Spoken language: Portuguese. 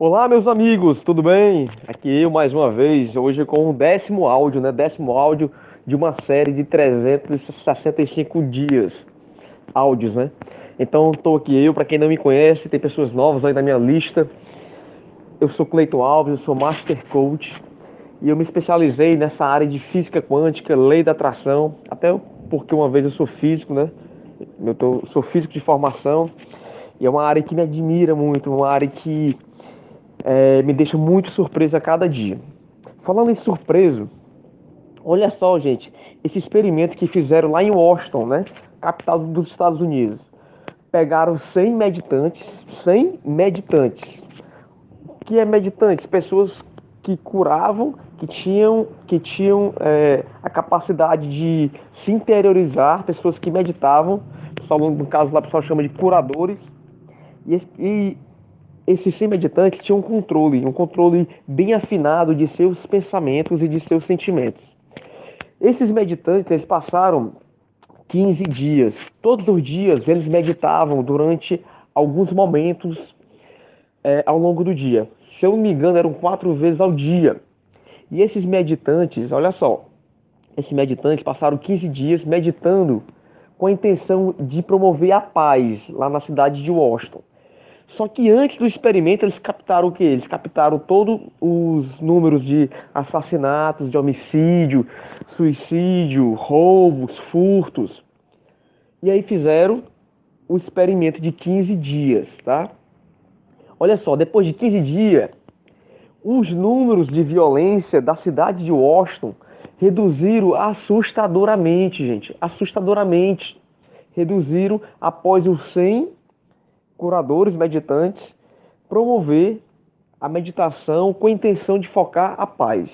Olá, meus amigos, tudo bem? Aqui eu mais uma vez, hoje com o décimo áudio, né? Décimo áudio de uma série de 365 dias áudios, né? Então, estou aqui eu, para quem não me conhece, tem pessoas novas aí na minha lista. Eu sou Cleiton Alves, eu sou Master Coach e eu me especializei nessa área de física quântica, lei da atração, até porque uma vez eu sou físico, né? Eu tô, sou físico de formação e é uma área que me admira muito, uma área que é, me deixa muito surpreso a cada dia. Falando em surpreso, olha só, gente, esse experimento que fizeram lá em Washington, né, capital dos Estados Unidos. Pegaram 100 meditantes, 100 meditantes. O que é meditantes? Pessoas que curavam, que tinham, que tinham é, a capacidade de se interiorizar, pessoas que meditavam, no caso lá o pessoal chama de curadores, e, e esses 100 meditantes tinham um controle, um controle bem afinado de seus pensamentos e de seus sentimentos. Esses meditantes eles passaram 15 dias. Todos os dias eles meditavam durante alguns momentos é, ao longo do dia. Se eu não me engano, eram quatro vezes ao dia. E esses meditantes, olha só, esses meditantes passaram 15 dias meditando com a intenção de promover a paz lá na cidade de Washington. Só que antes do experimento eles captaram o que? Eles captaram todos os números de assassinatos, de homicídio, suicídio, roubos, furtos. E aí fizeram o experimento de 15 dias, tá? Olha só, depois de 15 dias, os números de violência da cidade de Washington reduziram assustadoramente, gente, assustadoramente. Reduziram após os 100 curadores meditantes promover a meditação com a intenção de focar a paz.